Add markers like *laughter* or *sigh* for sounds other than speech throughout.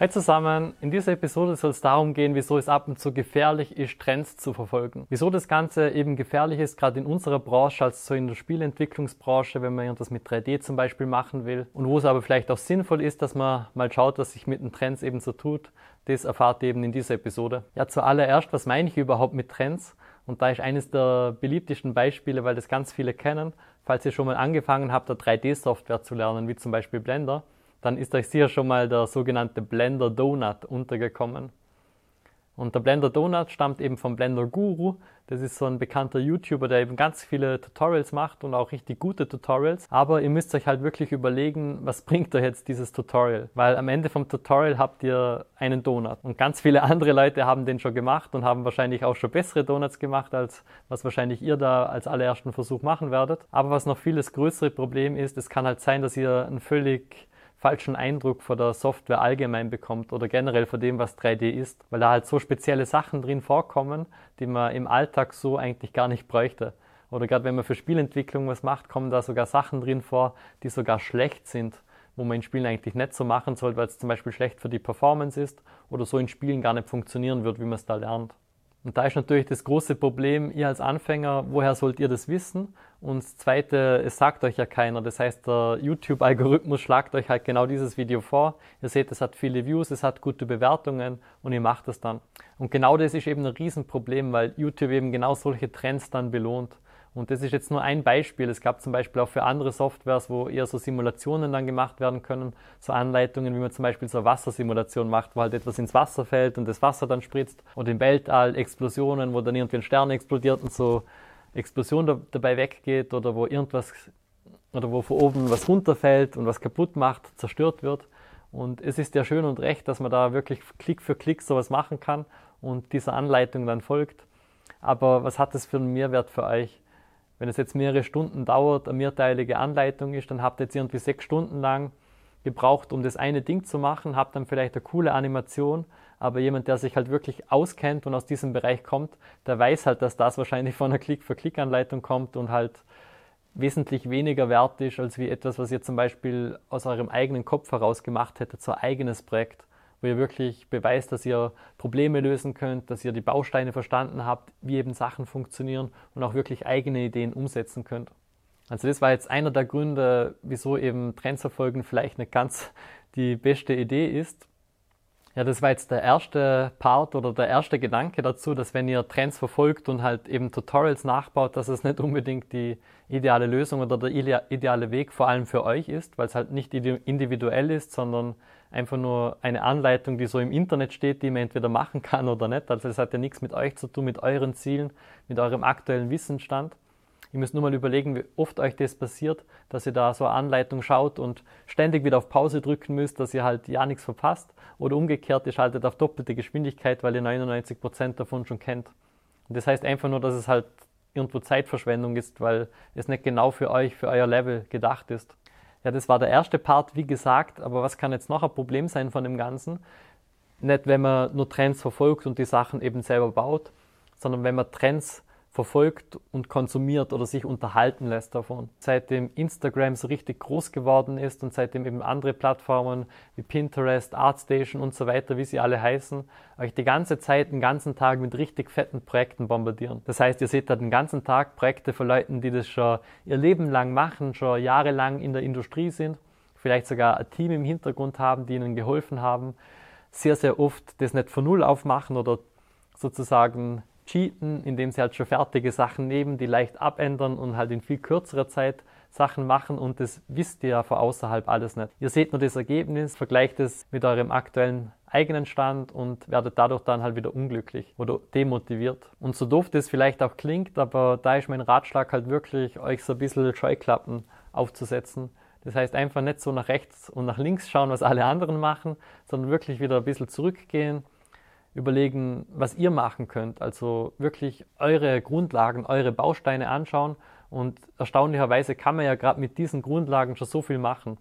Hi zusammen, in dieser Episode soll es darum gehen, wieso es ab und zu gefährlich ist, Trends zu verfolgen. Wieso das Ganze eben gefährlich ist, gerade in unserer Branche, als so in der Spielentwicklungsbranche, wenn man irgendwas mit 3D zum Beispiel machen will. Und wo es aber vielleicht auch sinnvoll ist, dass man mal schaut, was sich mit den Trends eben so tut, das erfahrt ihr eben in dieser Episode. Ja, zuallererst, was meine ich überhaupt mit Trends? Und da ist eines der beliebtesten Beispiele, weil das ganz viele kennen, falls ihr schon mal angefangen habt, 3D-Software zu lernen, wie zum Beispiel Blender, dann ist euch sicher schon mal der sogenannte Blender Donut untergekommen. Und der Blender Donut stammt eben vom Blender Guru. Das ist so ein bekannter YouTuber, der eben ganz viele Tutorials macht und auch richtig gute Tutorials. Aber ihr müsst euch halt wirklich überlegen, was bringt euch jetzt dieses Tutorial? Weil am Ende vom Tutorial habt ihr einen Donut. Und ganz viele andere Leute haben den schon gemacht und haben wahrscheinlich auch schon bessere Donuts gemacht, als was wahrscheinlich ihr da als allerersten Versuch machen werdet. Aber was noch vieles größere Problem ist, es kann halt sein, dass ihr ein völlig falschen Eindruck von der Software allgemein bekommt oder generell von dem, was 3D ist, weil da halt so spezielle Sachen drin vorkommen, die man im Alltag so eigentlich gar nicht bräuchte. Oder gerade wenn man für Spielentwicklung was macht, kommen da sogar Sachen drin vor, die sogar schlecht sind, wo man in Spielen eigentlich nicht so machen sollte, weil es zum Beispiel schlecht für die Performance ist oder so in Spielen gar nicht funktionieren wird, wie man es da lernt. Und da ist natürlich das große Problem, ihr als Anfänger, woher sollt ihr das wissen? Und das Zweite, es sagt euch ja keiner. Das heißt, der YouTube-Algorithmus schlagt euch halt genau dieses Video vor. Ihr seht, es hat viele Views, es hat gute Bewertungen und ihr macht es dann. Und genau das ist eben ein Riesenproblem, weil YouTube eben genau solche Trends dann belohnt. Und das ist jetzt nur ein Beispiel. Es gab zum Beispiel auch für andere Softwares, wo eher so Simulationen dann gemacht werden können, so Anleitungen, wie man zum Beispiel so eine Wassersimulation macht, wo halt etwas ins Wasser fällt und das Wasser dann spritzt. Oder im Weltall Explosionen, wo dann irgendwie ein Stern explodiert und so Explosion da, dabei weggeht oder wo irgendwas oder wo von oben was runterfällt und was kaputt macht, zerstört wird. Und es ist ja schön und recht, dass man da wirklich Klick für Klick sowas machen kann und dieser Anleitung dann folgt. Aber was hat das für einen Mehrwert für euch? Wenn es jetzt mehrere Stunden dauert, eine mehrteilige Anleitung ist, dann habt ihr jetzt irgendwie sechs Stunden lang gebraucht, um das eine Ding zu machen, habt dann vielleicht eine coole Animation, aber jemand, der sich halt wirklich auskennt und aus diesem Bereich kommt, der weiß halt, dass das wahrscheinlich von einer Klick-für-Klick-Anleitung kommt und halt wesentlich weniger wert ist, als wie etwas, was ihr zum Beispiel aus eurem eigenen Kopf heraus gemacht hättet, so ein eigenes Projekt wo ihr wirklich beweist, dass ihr Probleme lösen könnt, dass ihr die Bausteine verstanden habt, wie eben Sachen funktionieren und auch wirklich eigene Ideen umsetzen könnt. Also das war jetzt einer der Gründe, wieso eben Trends verfolgen vielleicht nicht ganz die beste Idee ist. Ja, das war jetzt der erste Part oder der erste Gedanke dazu, dass wenn ihr Trends verfolgt und halt eben Tutorials nachbaut, dass es nicht unbedingt die ideale Lösung oder der ideale Weg vor allem für euch ist, weil es halt nicht individuell ist, sondern einfach nur eine Anleitung, die so im Internet steht, die man entweder machen kann oder nicht. Also es hat ja nichts mit euch zu tun, mit euren Zielen, mit eurem aktuellen Wissensstand. Ihr müsst nur mal überlegen, wie oft euch das passiert, dass ihr da so eine Anleitung schaut und ständig wieder auf Pause drücken müsst, dass ihr halt ja nichts verpasst. Oder umgekehrt, ihr schaltet auf doppelte Geschwindigkeit, weil ihr 99 Prozent davon schon kennt. Und das heißt einfach nur, dass es halt irgendwo Zeitverschwendung ist, weil es nicht genau für euch, für euer Level gedacht ist. Ja, das war der erste Part, wie gesagt, aber was kann jetzt noch ein Problem sein von dem Ganzen? Nicht, wenn man nur Trends verfolgt und die Sachen eben selber baut, sondern wenn man Trends verfolgt und konsumiert oder sich unterhalten lässt davon. Seitdem Instagram so richtig groß geworden ist und seitdem eben andere Plattformen wie Pinterest, ArtStation und so weiter, wie sie alle heißen, euch die ganze Zeit, den ganzen Tag mit richtig fetten Projekten bombardieren. Das heißt, ihr seht da den ganzen Tag Projekte von Leuten, die das schon ihr Leben lang machen, schon jahrelang in der Industrie sind, vielleicht sogar ein Team im Hintergrund haben, die ihnen geholfen haben, sehr, sehr oft das nicht von Null aufmachen oder sozusagen cheaten, indem sie halt schon fertige Sachen nehmen, die leicht abändern und halt in viel kürzerer Zeit Sachen machen und das wisst ihr ja von außerhalb alles nicht. Ihr seht nur das Ergebnis, vergleicht es mit eurem aktuellen eigenen Stand und werdet dadurch dann halt wieder unglücklich oder demotiviert. Und so doof das vielleicht auch klingt, aber da ist mein Ratschlag halt wirklich, euch so ein bisschen Scheuklappen aufzusetzen. Das heißt einfach nicht so nach rechts und nach links schauen, was alle anderen machen, sondern wirklich wieder ein bisschen zurückgehen überlegen, was ihr machen könnt. Also wirklich eure Grundlagen, eure Bausteine anschauen. Und erstaunlicherweise kann man ja gerade mit diesen Grundlagen schon so viel machen.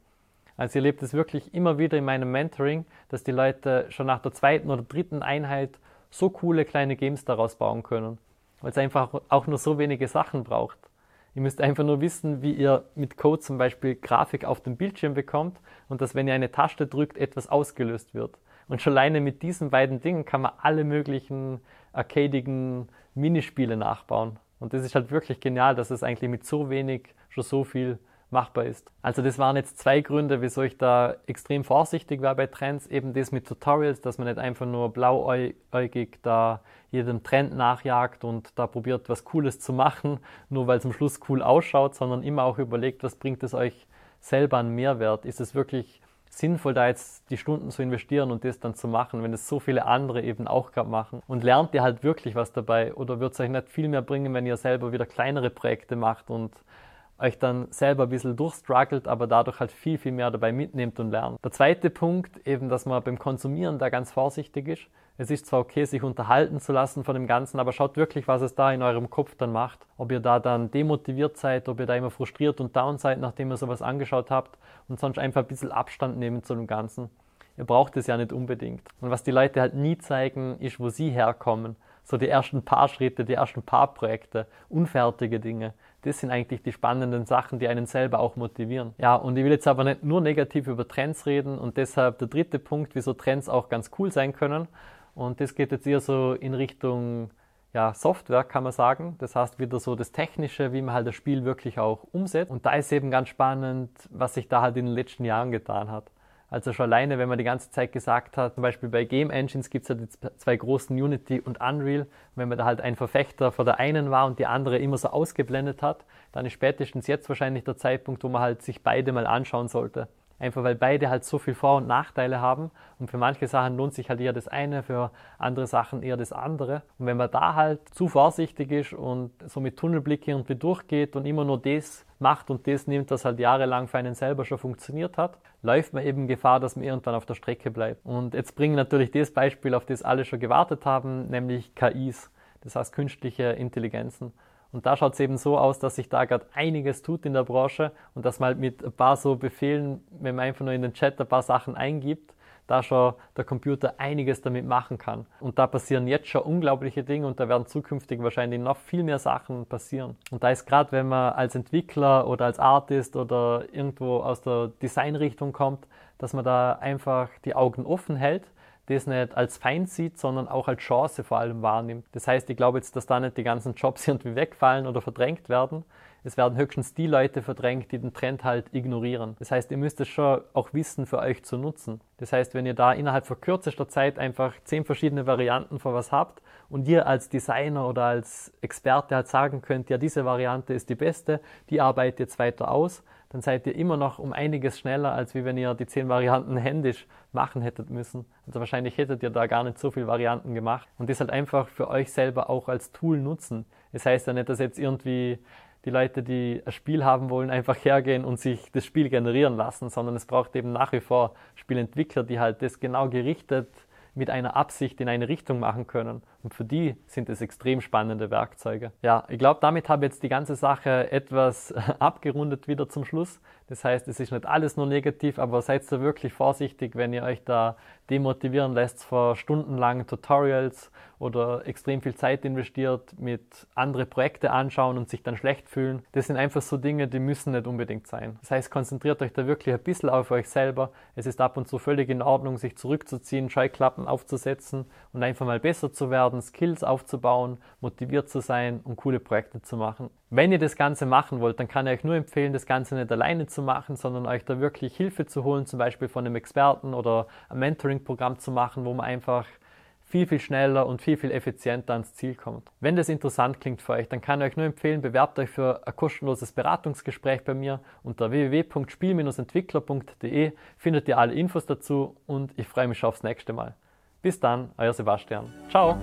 Also ihr lebt es wirklich immer wieder in meinem Mentoring, dass die Leute schon nach der zweiten oder dritten Einheit so coole kleine Games daraus bauen können. Weil es einfach auch nur so wenige Sachen braucht. Ihr müsst einfach nur wissen, wie ihr mit Code zum Beispiel Grafik auf dem Bildschirm bekommt und dass, wenn ihr eine Taste drückt, etwas ausgelöst wird. Und schon alleine mit diesen beiden Dingen kann man alle möglichen arcadigen Minispiele nachbauen. Und das ist halt wirklich genial, dass es eigentlich mit so wenig schon so viel machbar ist. Also das waren jetzt zwei Gründe, wieso ich da extrem vorsichtig war bei Trends. Eben das mit Tutorials, dass man nicht einfach nur blauäugig da jedem Trend nachjagt und da probiert, was Cooles zu machen, nur weil es am Schluss cool ausschaut, sondern immer auch überlegt, was bringt es euch selber an Mehrwert? Ist es wirklich sinnvoll, da jetzt die Stunden zu investieren und das dann zu machen, wenn es so viele andere eben auch gerade machen? Und lernt ihr halt wirklich was dabei? Oder wird es euch nicht viel mehr bringen, wenn ihr selber wieder kleinere Projekte macht und euch dann selber ein bisschen durchstruggelt, aber dadurch halt viel, viel mehr dabei mitnehmt und lernt. Der zweite Punkt, eben, dass man beim Konsumieren da ganz vorsichtig ist. Es ist zwar okay, sich unterhalten zu lassen von dem Ganzen, aber schaut wirklich, was es da in eurem Kopf dann macht. Ob ihr da dann demotiviert seid, ob ihr da immer frustriert und down seid, nachdem ihr sowas angeschaut habt und sonst einfach ein bisschen Abstand nehmen zu dem Ganzen. Ihr braucht es ja nicht unbedingt. Und was die Leute halt nie zeigen, ist, wo sie herkommen. So die ersten paar Schritte, die ersten paar Projekte, unfertige Dinge das sind eigentlich die spannenden Sachen, die einen selber auch motivieren. Ja, und ich will jetzt aber nicht nur negativ über Trends reden und deshalb der dritte Punkt, wieso Trends auch ganz cool sein können. Und das geht jetzt eher so in Richtung ja, Software, kann man sagen. Das heißt wieder so das Technische, wie man halt das Spiel wirklich auch umsetzt. Und da ist eben ganz spannend, was sich da halt in den letzten Jahren getan hat. Also schon alleine, wenn man die ganze Zeit gesagt hat, zum Beispiel bei Game Engines gibt es ja die zwei großen Unity und Unreal. wenn man da halt ein Verfechter von der einen war und die andere immer so ausgeblendet hat, dann ist spätestens jetzt wahrscheinlich der Zeitpunkt, wo man halt sich beide mal anschauen sollte. Einfach weil beide halt so viel Vor- und Nachteile haben. Und für manche Sachen lohnt sich halt eher das eine, für andere Sachen eher das andere. Und wenn man da halt zu vorsichtig ist und so mit Tunnelblick irgendwie durchgeht und immer nur das macht und das nimmt, was halt jahrelang für einen selber schon funktioniert hat, läuft man eben Gefahr, dass man irgendwann auf der Strecke bleibt. Und jetzt bringen natürlich das Beispiel, auf das alle schon gewartet haben, nämlich KIs. Das heißt künstliche Intelligenzen. Und da schaut es eben so aus, dass sich da gerade einiges tut in der Branche und dass man halt mit ein paar so Befehlen, wenn man einfach nur in den Chat ein paar Sachen eingibt, da schon der Computer einiges damit machen kann. Und da passieren jetzt schon unglaubliche Dinge und da werden zukünftig wahrscheinlich noch viel mehr Sachen passieren. Und da ist gerade, wenn man als Entwickler oder als Artist oder irgendwo aus der Designrichtung kommt, dass man da einfach die Augen offen hält das nicht als Feind sieht, sondern auch als Chance vor allem wahrnimmt. Das heißt, ich glaube jetzt, dass da nicht die ganzen Jobs *laughs* irgendwie wegfallen oder verdrängt werden. Es werden höchstens die Leute verdrängt, die den Trend halt ignorieren. Das heißt, ihr müsst es schon auch wissen, für euch zu nutzen. Das heißt, wenn ihr da innerhalb von kürzester Zeit einfach zehn verschiedene Varianten von was habt und ihr als Designer oder als Experte halt sagen könnt, ja, diese Variante ist die beste, die arbeitet jetzt weiter aus, dann seid ihr immer noch um einiges schneller, als wie wenn ihr die zehn Varianten händisch machen hättet müssen. Also wahrscheinlich hättet ihr da gar nicht so viele Varianten gemacht und das halt einfach für euch selber auch als Tool nutzen. Das heißt ja nicht, dass jetzt irgendwie die Leute, die ein Spiel haben wollen, einfach hergehen und sich das Spiel generieren lassen, sondern es braucht eben nach wie vor Spielentwickler, die halt das genau gerichtet mit einer Absicht in eine Richtung machen können. Und für die sind es extrem spannende Werkzeuge. Ja, ich glaube, damit habe ich jetzt die ganze Sache etwas *laughs* abgerundet wieder zum Schluss. Das heißt, es ist nicht alles nur negativ, aber seid da wirklich vorsichtig, wenn ihr euch da demotivieren lässt vor stundenlangen Tutorials oder extrem viel Zeit investiert, mit andere Projekte anschauen und sich dann schlecht fühlen. Das sind einfach so Dinge, die müssen nicht unbedingt sein. Das heißt, konzentriert euch da wirklich ein bisschen auf euch selber. Es ist ab und zu völlig in Ordnung, sich zurückzuziehen, Scheuklappen aufzusetzen und einfach mal besser zu werden, Skills aufzubauen, motiviert zu sein und coole Projekte zu machen. Wenn ihr das Ganze machen wollt, dann kann ich euch nur empfehlen, das Ganze nicht alleine zu machen, sondern euch da wirklich Hilfe zu holen, zum Beispiel von einem Experten oder ein Mentoring-Programm zu machen, wo man einfach viel, viel schneller und viel, viel effizienter ans Ziel kommt. Wenn das interessant klingt für euch, dann kann ich euch nur empfehlen, bewerbt euch für ein kostenloses Beratungsgespräch bei mir unter www.spiel-entwickler.de findet ihr alle Infos dazu und ich freue mich schon aufs nächste Mal. Bis dann, euer Sebastian. Ciao!